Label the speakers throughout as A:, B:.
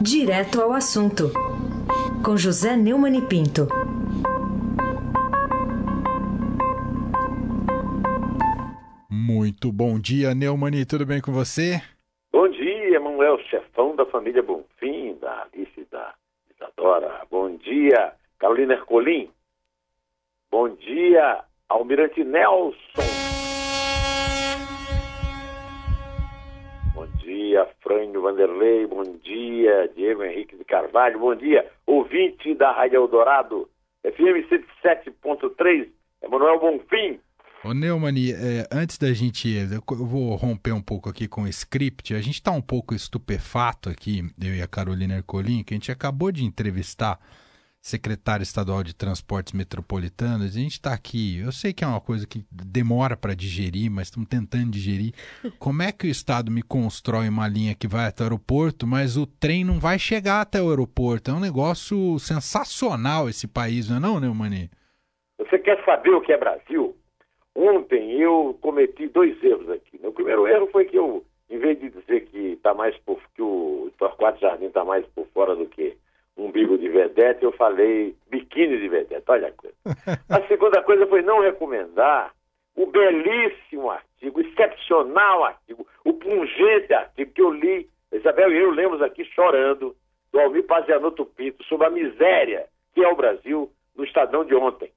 A: Direto ao assunto, com José Neumann e Pinto.
B: Muito bom dia, Neumani, tudo bem com você?
C: Bom dia, Manuel, chefão da família Bonfim, da Alice da Isadora. Bom dia, Carolina Ercolim. Bom dia, Almirante Nelson. Bom dia, Frânio Vanderlei. Bom dia, Diego Henrique de Carvalho. Bom dia, ouvinte da Rádio Eldorado, FM 107.3, Emanuel Bonfim.
B: Ô Neumani, é, antes da gente. Eu vou romper um pouco aqui com o script. A gente está um pouco estupefato aqui, eu e a Carolina Ercolim, que a gente acabou de entrevistar secretário estadual de Transportes Metropolitanos. A gente está aqui, eu sei que é uma coisa que demora para digerir, mas estamos tentando digerir. Como é que o Estado me constrói uma linha que vai até o aeroporto, mas o trem não vai chegar até o aeroporto? É um negócio sensacional esse país, não é não, Neumani?
C: Você quer saber o que é Brasil? Ontem eu cometi dois erros aqui. O primeiro erro foi que eu, em vez de dizer que tá mais por, que o Torquato Jardim está mais por fora do que umbigo de vedete, eu falei biquíni de vedete. Olha a coisa. A segunda coisa foi não recomendar o belíssimo artigo, excepcional artigo, o pungente artigo que eu li, Isabel e eu lemos aqui chorando, do Almir Pazianotto Pinto, sobre a miséria que é o Brasil no Estadão de ontem.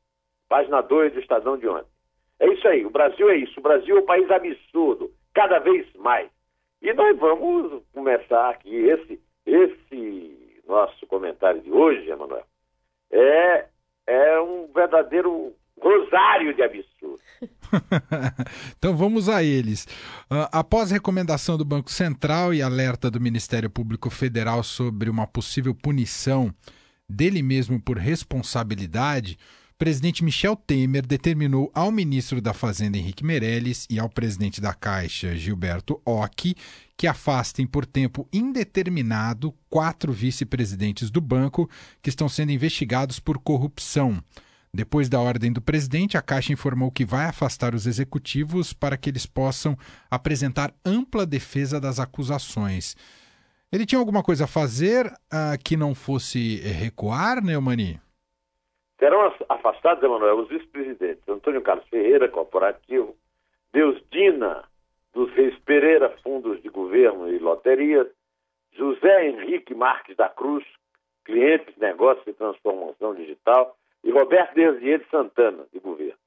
C: Página 2 do Estadão de ontem. É isso aí, o Brasil é isso. O Brasil é um país absurdo, cada vez mais. E nós vamos começar aqui, esse, esse nosso comentário de hoje, Emanuel, é, é um verdadeiro rosário de absurdo.
B: então vamos a eles. Uh, após recomendação do Banco Central e alerta do Ministério Público Federal sobre uma possível punição dele mesmo por responsabilidade, presidente Michel Temer determinou ao ministro da Fazenda Henrique Meirelles e ao presidente da Caixa Gilberto Ock que afastem por tempo indeterminado quatro vice-presidentes do banco que estão sendo investigados por corrupção. Depois da ordem do presidente, a Caixa informou que vai afastar os executivos para que eles possam apresentar ampla defesa das acusações. Ele tinha alguma coisa a fazer uh, que não fosse recuar, Neumani?
C: Serão afastados, Emanuel, os vice-presidentes. Antônio Carlos Ferreira, corporativo, Deus Dina, dos Reis Pereira, fundos de governo e loterias, José Henrique Marques da Cruz, clientes, negócios e transformação digital, e Roberto Desier Santana, de governo.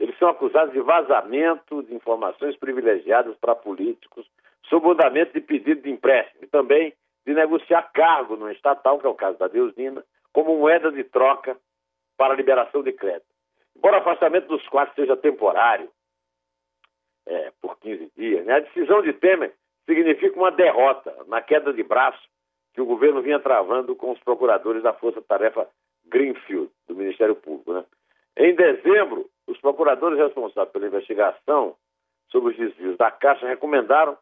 C: Eles são acusados de vazamento de informações privilegiadas para políticos, sob de pedido de empréstimo e também de negociar cargo no estatal, que é o caso da Deusina, como moeda de troca para liberação de crédito. Embora o afastamento dos quatro seja temporário, é, por 15 dias, né, a decisão de Temer significa uma derrota na queda de braço que o governo vinha travando com os procuradores da Força Tarefa Greenfield, do Ministério Público. Né? Em dezembro, os procuradores responsáveis pela investigação sobre os desvios da Caixa recomendaram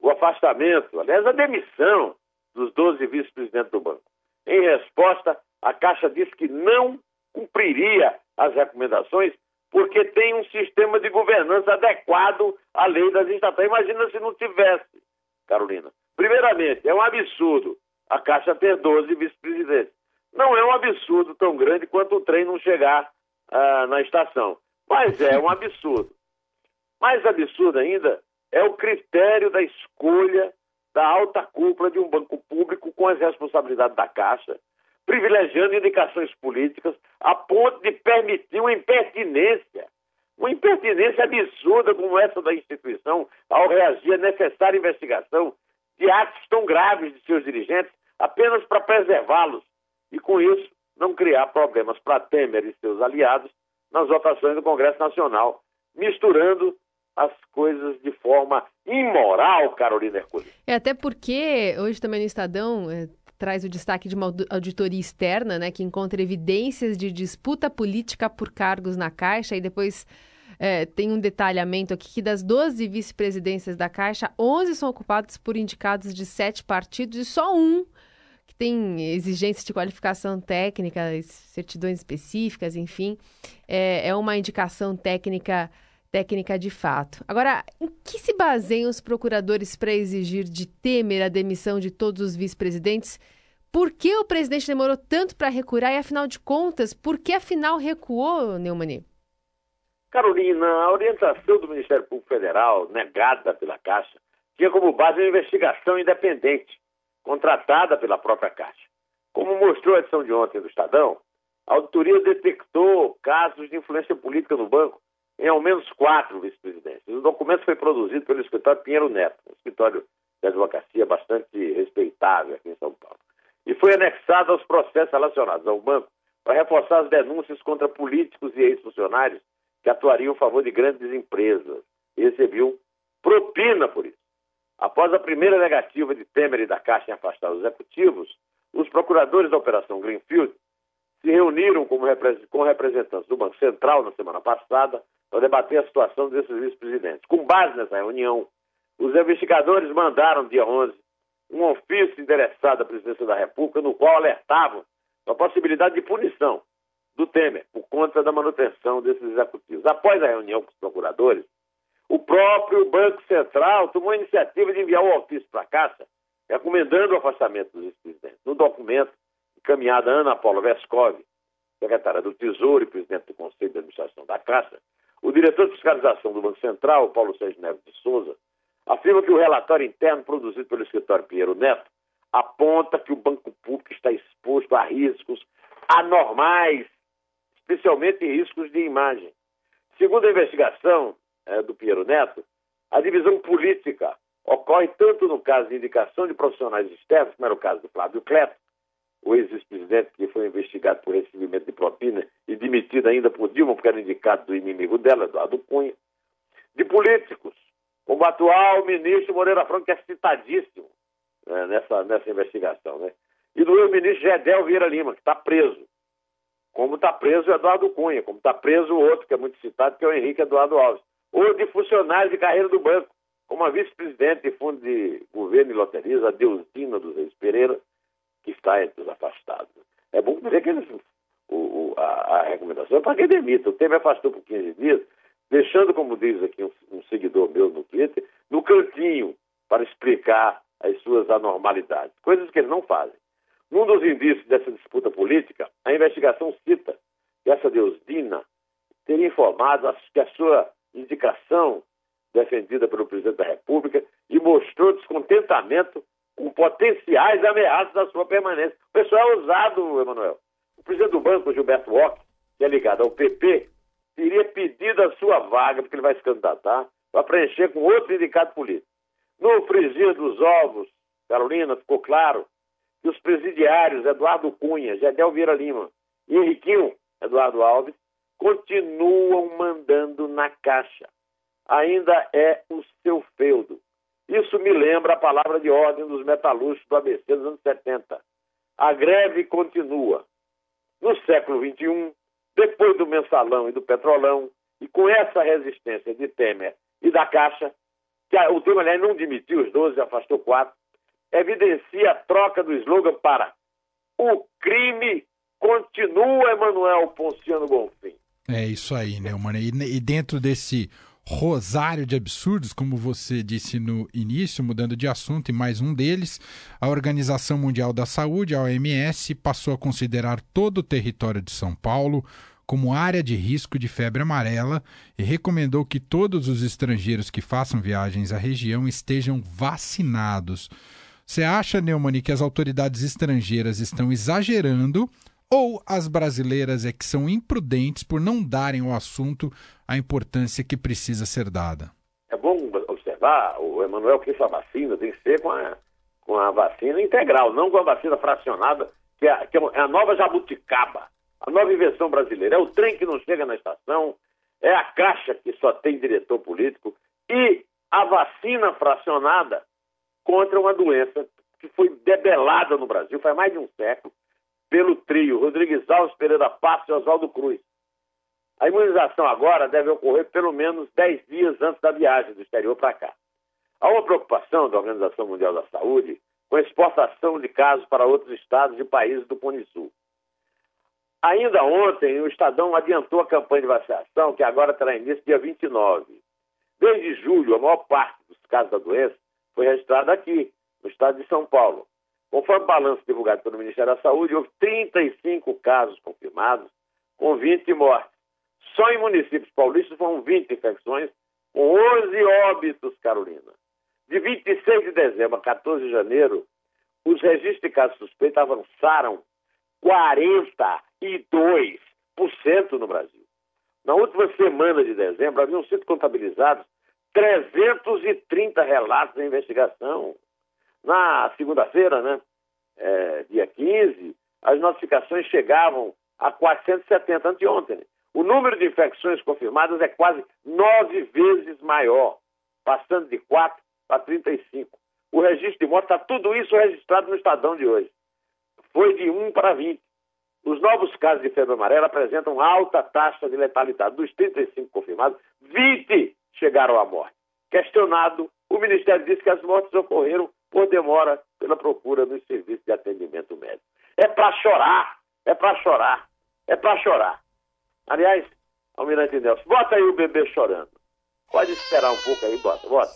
C: o afastamento, aliás, a demissão dos 12 vice-presidentes do banco. Em resposta, a Caixa disse que não cumpriria as recomendações porque tem um sistema de governança adequado à lei das estatais. Imagina se não tivesse, Carolina. Primeiramente, é um absurdo a Caixa ter 12 vice-presidentes. Não é um absurdo tão grande quanto o trem não chegar ah, na estação, mas é um absurdo. Mais absurdo ainda é o critério da escolha da alta cúpula de um banco público com as responsabilidades da Caixa privilegiando indicações políticas a ponto de permitir uma impertinência, uma impertinência absurda como essa da instituição ao reagir à necessária investigação de atos tão graves de seus dirigentes apenas para preservá-los e, com isso, não criar problemas para Temer e seus aliados nas votações do Congresso Nacional, misturando as coisas de forma imoral, Carolina Hercules.
D: É até porque hoje também no Estadão é, traz o destaque de uma auditoria externa, né, que encontra evidências de disputa política por cargos na Caixa. E depois é, tem um detalhamento aqui que das 12 vice-presidências da Caixa, 11 são ocupadas por indicados de sete partidos e só um que tem exigências de qualificação técnica, certidões específicas, enfim, é, é uma indicação técnica técnica de fato. Agora, em que se baseiam os procuradores para exigir de Temer a demissão de todos os vice-presidentes? Por que o presidente demorou tanto para recuar e, afinal de contas, por que afinal recuou, Neumani?
C: Carolina, a orientação do Ministério Público Federal, negada pela Caixa, tinha como base uma investigação independente, contratada pela própria Caixa. Como mostrou a edição de ontem do Estadão, a auditoria detectou casos de influência política no banco em ao menos quatro vice-presidentes. O documento foi produzido pelo escritório Pinheiro Neto, um escritório de advocacia bastante respeitável aqui em São Paulo. E foi anexado aos processos relacionados ao banco para reforçar as denúncias contra políticos e ex-funcionários que atuariam a favor de grandes empresas e recebiam propina por isso. Após a primeira negativa de Temer e da Caixa em afastar os executivos, os procuradores da Operação Greenfield se reuniram com representantes do Banco Central na semana passada para debater a situação desses vice-presidentes. Com base nessa reunião, os investigadores mandaram, dia 11, um ofício endereçado à presidência da República, no qual alertavam a possibilidade de punição do Temer por conta da manutenção desses executivos. Após a reunião com os procuradores, o próprio Banco Central tomou a iniciativa de enviar o ofício para a Caixa, recomendando o afastamento dos vice-presidentes. No documento, encaminhado a Ana Paula Vescov, secretária do Tesouro e presidente do Conselho de Administração da Caixa, o diretor de fiscalização do Banco Central, Paulo Sérgio Neves de Souza, afirma que o relatório interno produzido pelo escritório Pinheiro Neto aponta que o banco público está exposto a riscos anormais, especialmente riscos de imagem. Segundo a investigação é, do Pinheiro Neto, a divisão política ocorre tanto no caso de indicação de profissionais externos, como era o caso do Flávio Cleto, o ex-presidente que foi investigado por recebimento de propina e demitido ainda por Dilma, porque era indicado do inimigo dela, Eduardo Cunha, de políticos, como o atual ministro Moreira Franco, que é citadíssimo né, nessa, nessa investigação, né? e do ex-ministro Gedel Vieira Lima, que está preso, como está preso o Eduardo Cunha, como está preso o outro, que é muito citado, que é o Henrique Eduardo Alves, ou de funcionários de carreira do banco, como a vice-presidente de fundo de governo e loterias, a Deusdina dos Reis Pereira, que está entre os afastados. É bom dizer que eles, o, o, a, a, recomendação é para que demita. O Temer afastou por 15 dias, deixando, como diz aqui um, um seguidor meu no Twitter, no cantinho para explicar as suas anormalidades, coisas que eles não fazem. Num dos indícios dessa disputa política, a investigação cita que essa Deusdina teria informado que a sua indicação defendida pelo presidente da República e mostrou descontentamento com potenciais ameaças à sua permanência. O pessoal é ousado, Emanuel. O presidente do banco, Gilberto Walker, que é ligado ao PP, teria pedido a sua vaga, porque ele vai se candidatar, para preencher com outro indicado político. No frigir dos ovos, Carolina, ficou claro que os presidiários Eduardo Cunha, Gedel Vieira Lima e Henriquinho Eduardo Alves continuam mandando na caixa. Ainda é o seu feudo. Isso me lembra a palavra de ordem dos metalúrgicos do ABC dos anos 70. A greve continua. No século XXI, depois do mensalão e do petrolão, e com essa resistência de Temer e da Caixa, que o Temer não demitiu os 12, afastou quatro, evidencia a troca do slogan para o crime continua, Emanuel Ponciano Bonfim.
B: É isso aí, né, mano? E dentro desse rosário de absurdos, como você disse no início, mudando de assunto, e mais um deles, a Organização Mundial da Saúde, a OMS, passou a considerar todo o território de São Paulo como área de risco de febre amarela e recomendou que todos os estrangeiros que façam viagens à região estejam vacinados. Você acha, Neumani, que as autoridades estrangeiras estão exagerando ou as brasileiras é que são imprudentes por não darem ao assunto a importância que precisa ser dada?
C: É bom observar, o Emanuel, que essa vacina tem que ser com a, com a vacina integral, não com a vacina fracionada, que é, que é a nova jabuticaba, a nova invenção brasileira. É o trem que não chega na estação, é a caixa que só tem diretor político e a vacina fracionada contra uma doença que foi debelada no Brasil faz mais de um século pelo trio Rodrigues Alves, Pereira Passos e Oswaldo Cruz. A imunização agora deve ocorrer pelo menos 10 dias antes da viagem do exterior para cá. Há uma preocupação da Organização Mundial da Saúde com a exportação de casos para outros estados e países do Cone Sul. Ainda ontem, o Estadão adiantou a campanha de vacinação, que agora terá início dia 29. Desde julho, a maior parte dos casos da doença foi registrada aqui, no estado de São Paulo. Conforme o balanço divulgado pelo Ministério da Saúde, houve 35 casos confirmados, com 20 mortes. Só em municípios paulistas foram 20 infecções, com 11 óbitos, Carolina. De 26 de dezembro a 14 de janeiro, os registros de casos suspeitos avançaram 42% no Brasil. Na última semana de dezembro, haviam sido contabilizados 330 relatos de investigação. Na segunda-feira, né, é, dia 15, as notificações chegavam a 470 anteontem. O número de infecções confirmadas é quase nove vezes maior, passando de 4 para 35. O registro de morte está tudo isso registrado no Estadão de hoje. Foi de 1 para 20. Os novos casos de febre amarela apresentam alta taxa de letalidade. Dos 35 confirmados, 20 chegaram à morte. Questionado, o Ministério disse que as mortes ocorreram por demora pela procura nos serviços de atendimento médico. É para chorar, é para chorar, é para chorar. Aliás, Almirante Nelson, bota aí o bebê chorando. Pode esperar um pouco aí, bota, bota.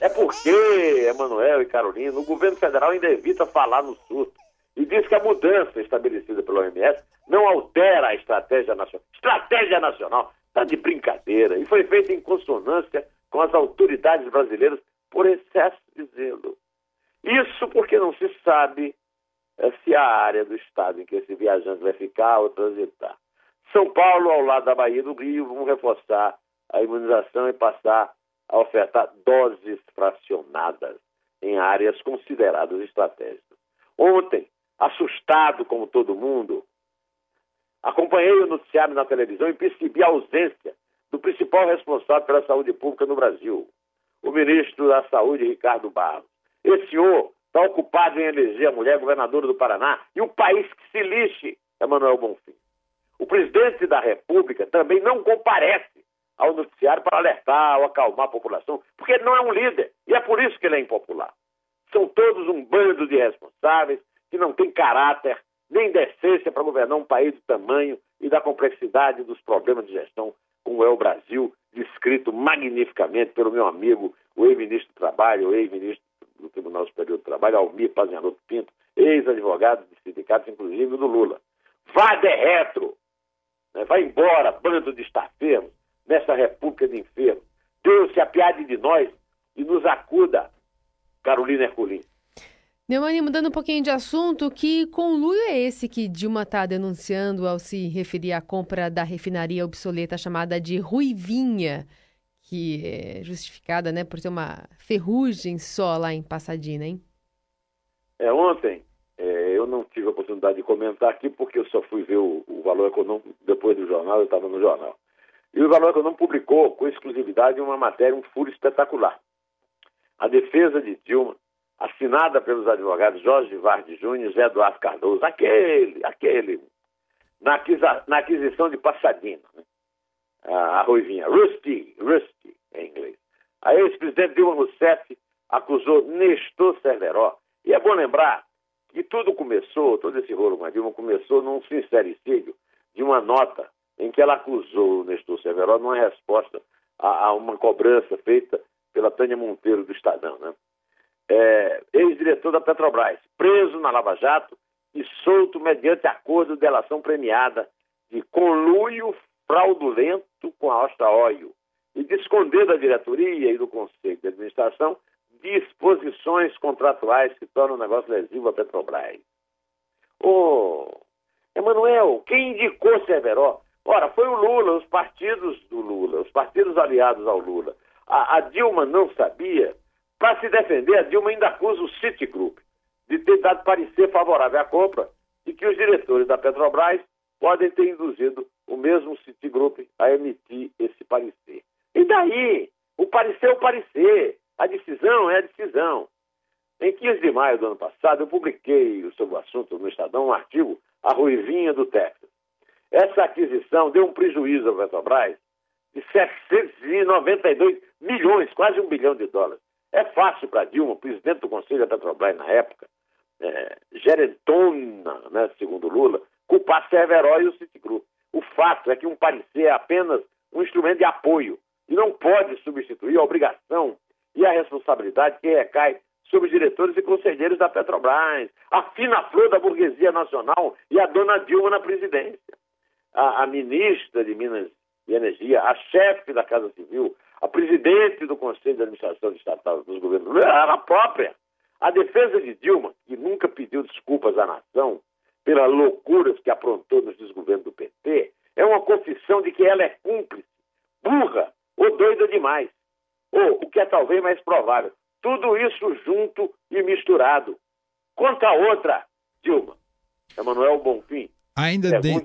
C: É porque, Emanuel e Carolina, o governo federal ainda evita falar no surto e diz que a mudança estabelecida pelo OMS não altera a estratégia nacional. Estratégia nacional está de brincadeira e foi feita em consonância com as autoridades brasileiras por excesso de zelo. Isso porque não se sabe é, se a área do estado em que esse viajante vai ficar ou transitar. São Paulo, ao lado da Bahia do Rio, vão reforçar a imunização e passar a ofertar doses fracionadas em áreas consideradas estratégicas. Ontem, assustado como todo mundo, acompanhei o noticiário na televisão e percebi a ausência do principal responsável pela saúde pública no Brasil, o ministro da Saúde, Ricardo Barros. Esse senhor está ocupado em eleger a mulher governadora do Paraná e o país que se lixe, Emanuel Bonfim. O presidente da República também não comparece ao noticiário para alertar ou acalmar a população, porque ele não é um líder e é por isso que ele é impopular. São todos um bando de responsáveis que não tem caráter nem decência para governar um país do tamanho e da complexidade dos problemas de gestão como é o Brasil, descrito magnificamente pelo meu amigo, o ex-ministro do Trabalho, o ex-ministro do Tribunal Superior do Trabalho, Almir Pazianotto Pinto, ex-advogado de sindicatos, inclusive do Lula. Vá de retro! Né? Vai embora, bando de estafeiros, nessa república de enfermos. Deus se apiade de nós e nos acuda, Carolina Herculin.
D: Neumani, mudando um pouquinho de assunto, que conluio é esse que Dilma está denunciando ao se referir à compra da refinaria obsoleta chamada de Ruivinha, que é justificada né, por ter uma ferrugem só lá em Passadina, hein?
C: É, ontem é, eu não tive a oportunidade de comentar aqui porque eu só fui ver o, o valor econômico depois do jornal, eu estava no jornal. E o Valor Econômico publicou com exclusividade uma matéria, um furo espetacular. A defesa de Dilma, assinada pelos advogados Jorge Vardes Júnior e Eduardo Cardoso, aquele, aquele, na, aquisa, na aquisição de Passadina, né? a, Ruivinha, Rusty, Rusty em inglês. A ex-presidente Dilma Rousseff acusou Nestor Cerveró. E é bom lembrar que tudo começou, todo esse rolo com a Dilma começou num sincericídio de uma nota em que ela acusou o Nestor Severo numa resposta a, a, uma cobrança feita pela Tânia Monteiro do Estadão, né? É, ex-diretor da Petrobras, preso na Lava Jato e solto mediante acordo de delação premiada de conluio fraudulento com a Austra Oil e de esconder da diretoria e do Conselho de Administração disposições contratuais que tornam o negócio lesivo à Petrobras. Ô, Emanuel, quem indicou Severo? Ora, foi o Lula, os partidos do Lula, os partidos aliados ao Lula. A, a Dilma não sabia. Para se defender, a Dilma ainda acusa o Citigroup de ter dado parecer favorável à compra e que os diretores da Petrobras podem ter induzido o mesmo Citigroup a emitir esse parecer. E daí? O parecer é o parecer. A decisão é a decisão. Em 15 de maio do ano passado, eu publiquei sobre o assunto no Estadão um artigo, A Ruivinha do Texas. Essa aquisição deu um prejuízo à Petrobras de 792 milhões, quase um bilhão de dólares. É fácil para Dilma, presidente do Conselho da Petrobras na época, é, gerentona, né, segundo Lula, culpar Cerveró e o Citigroup. O fato é que um parecer é apenas um instrumento de apoio e não pode substituir a obrigação e a responsabilidade que recai sobre os diretores e conselheiros da Petrobras, a fina flor da burguesia nacional e a dona Dilma na presidência. A, a ministra de Minas e Energia, a chefe da Casa Civil, a presidente do Conselho de Administração Estatal dos governos, ela própria. A defesa de Dilma, que nunca pediu desculpas à nação pelas loucuras que aprontou nos desgovernos do PT, é uma confissão de que ela é cúmplice, burra ou doida demais. Ou, o que é talvez mais provável, tudo isso junto e misturado. Conta a outra, Dilma. Emanuel Bonfim.
B: Ainda, de...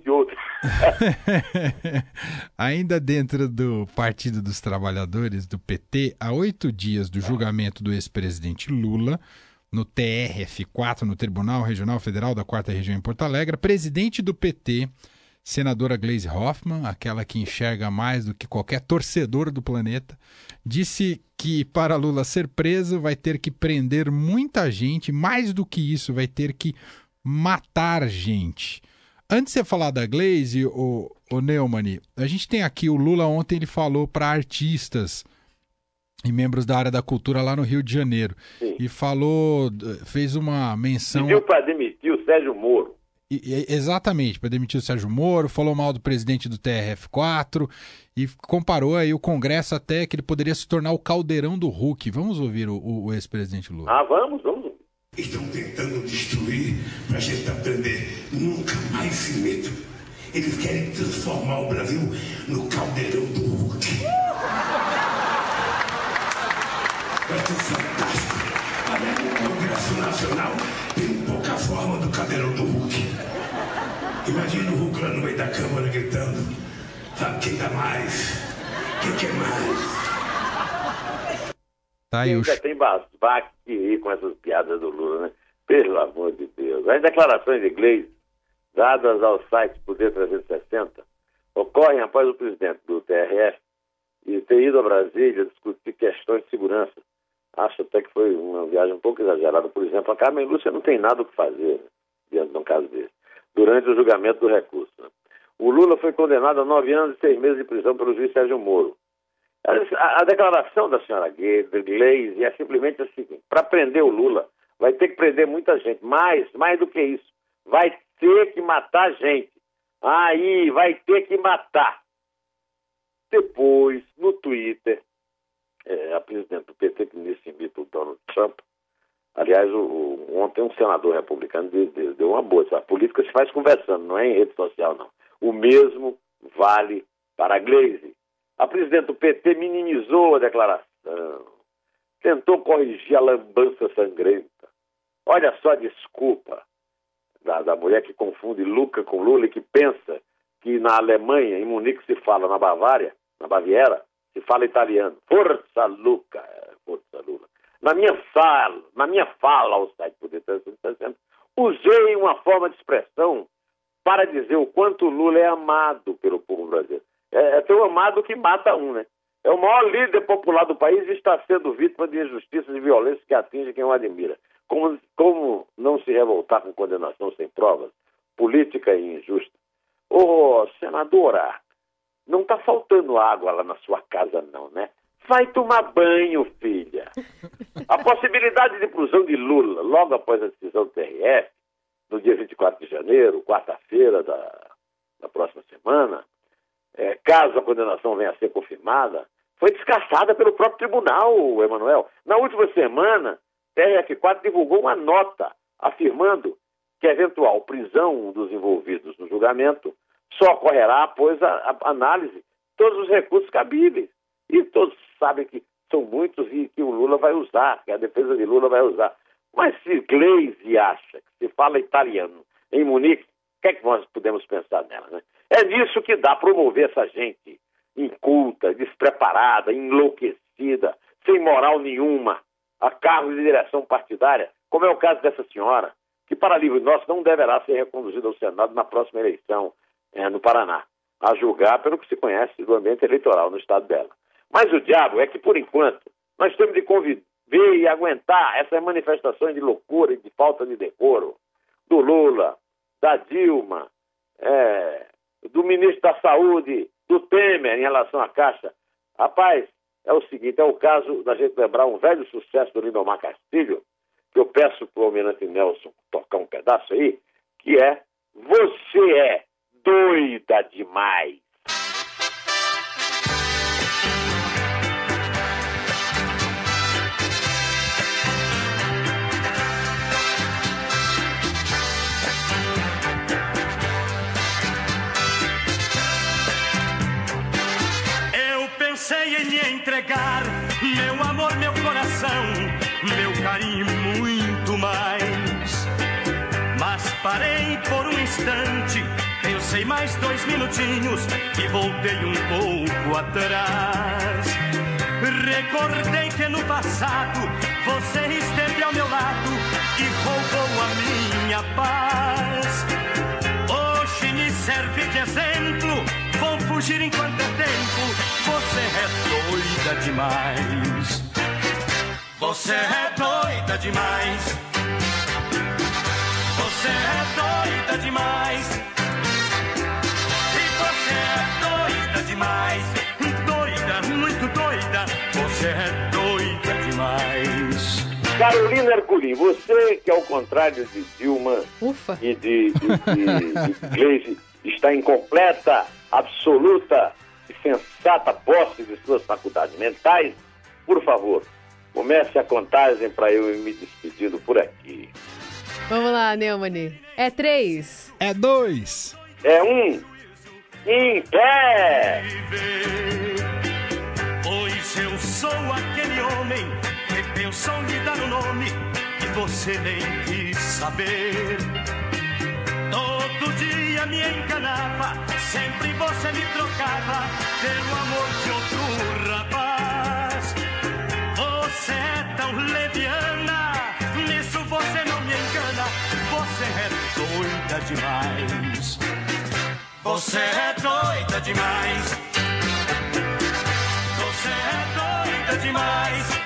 B: Ainda dentro do Partido dos Trabalhadores, do PT, há oito dias do julgamento do ex-presidente Lula, no TRF4, no Tribunal Regional Federal da Quarta Região em Porto Alegre, presidente do PT, senadora Gleisi Hoffmann, aquela que enxerga mais do que qualquer torcedor do planeta, disse que para Lula ser preso vai ter que prender muita gente, mais do que isso, vai ter que matar gente. Antes de você falar da Glaze, o, o Neumann, a gente tem aqui o Lula ontem ele falou para artistas e membros da área da cultura lá no Rio de Janeiro. Sim. E falou, fez uma menção.
C: Pediu para demitir o Sérgio Moro.
B: E, exatamente, para demitir o Sérgio Moro, falou mal do presidente do TRF4 e comparou aí o Congresso até que ele poderia se tornar o caldeirão do Hulk. Vamos ouvir o, o, ex-presidente Lula.
C: Ah, vamos, vamos.
E: Estão tentando destruir para a gente aprender. Nunca mais se metam. Eles querem transformar o Brasil no caldeirão do Hulk. Vai ser fantástico. Além do Congresso Nacional, tem pouca forma do caldeirão do Hulk. Imagina o Hulk lá no meio da Câmara gritando: Sabe quem dá mais? Quem quer mais?
C: Tá aí ainda tem baque ir com essas piadas do Lula, né? Pelo amor de Deus. As declarações de inglês dadas ao site Poder 360 ocorrem após o presidente do TRF e ter ido a Brasília discutir questões de segurança. Acho até que foi uma viagem um pouco exagerada. Por exemplo, a Carmen Lúcia não tem nada o que fazer né, diante de um caso desse, durante o julgamento do recurso. Né? O Lula foi condenado a nove anos e seis meses de prisão pelo juiz Sérgio Moro. A, declaração da senhora Gleisi é simplesmente a seguinte: para prender o Lula, vai ter que prender muita gente, mais, mais do que isso. Vai ter que matar gente. Aí, vai ter que matar. Depois, no Twitter, é, a presidente do PT, que nisso imita o Donald Trump, aliás, o, o, ontem um senador republicano deu, deu, uma boa. A política se faz conversando, não é em rede social, não. O mesmo vale para a Glaze. A presidente do PT minimizou a declaração, tentou corrigir a lambança sangrenta. Olha só a desculpa da, da mulher que confunde Luca com Lula e que pensa que na Alemanha, em Munique, se fala na Bavária, na Baviera, se fala italiano. Força Luca, força Lula. Na minha fala, na minha fala ao site Poder 360, usei uma forma de expressão para dizer o quanto Lula é amado pelo povo brasileiro é, é tão amado que mata um, né? É o maior líder popular do país e está sendo vítima de injustiças e violências que atingem quem o admira. Como, como não se revoltar com condenação sem provas? Política e injusta. Ô, oh, senadora, não está faltando água lá na sua casa, não, né? Vai tomar banho, filha. A possibilidade de prisão de Lula logo após a decisão do TRF, no dia 24 de janeiro, quarta-feira da, da próxima semana, é, caso a condenação venha a ser confirmada, foi descartada pelo próprio tribunal, Emanuel. Na última semana, TRF4 divulgou uma nota afirmando que a eventual prisão dos envolvidos no julgamento só ocorrerá após a, a análise de todos os recursos cabíveis. E todos sabem que são muitos e que o Lula vai usar, que a defesa de Lula vai usar. Mas se Gleisi acha que se fala italiano em Munique, o que é que nós podemos pensar nela, né? É nisso que dá promover essa gente inculta, despreparada, enlouquecida, sem moral nenhuma, a cargos de direção partidária, como é o caso dessa senhora, que para livre nosso não deverá ser reconduzida ao Senado na próxima eleição é, no Paraná, a julgar pelo que se conhece do ambiente eleitoral no estado dela. Mas o diabo é que, por enquanto, nós temos de ver e aguentar essas manifestações de loucura e de falta de decoro do Lula, da Dilma, é, do ministro da Saúde, do Temer em relação à Caixa. Rapaz, é o seguinte, é o caso da gente lembrar um velho sucesso do Lindomar Castilho, que eu peço para o Almirante Nelson tocar um pedaço aí, que é Você é doida demais.
F: Instante, pensei mais dois minutinhos e voltei um pouco atrás. Recordei que no passado você esteve ao meu lado e roubou a minha paz. Hoje me serve de exemplo, vou fugir enquanto é tempo você é doida demais. Você é doida demais. Você é doida demais. E você é doida demais. Doida, muito doida. Você é doida demais.
C: Carolina Herculin, você que ao contrário de Dilma
D: Ufa.
C: e de, de, de, de Gleisi, está em completa, absoluta sensata posse de suas faculdades mentais, por favor, comece a contagem para eu ir me despedindo por aqui.
D: Vamos lá, Neumani. É três.
B: É dois.
C: É um. Em pé!
F: Pois eu sou aquele homem que pensou lhe dar um nome que você nem quis saber. Todo dia me enganava, sempre você me trocava pelo amor de outro rapaz. Você é tão leviana, nisso você. Você é doida demais. Você é doida demais. Você é doida demais.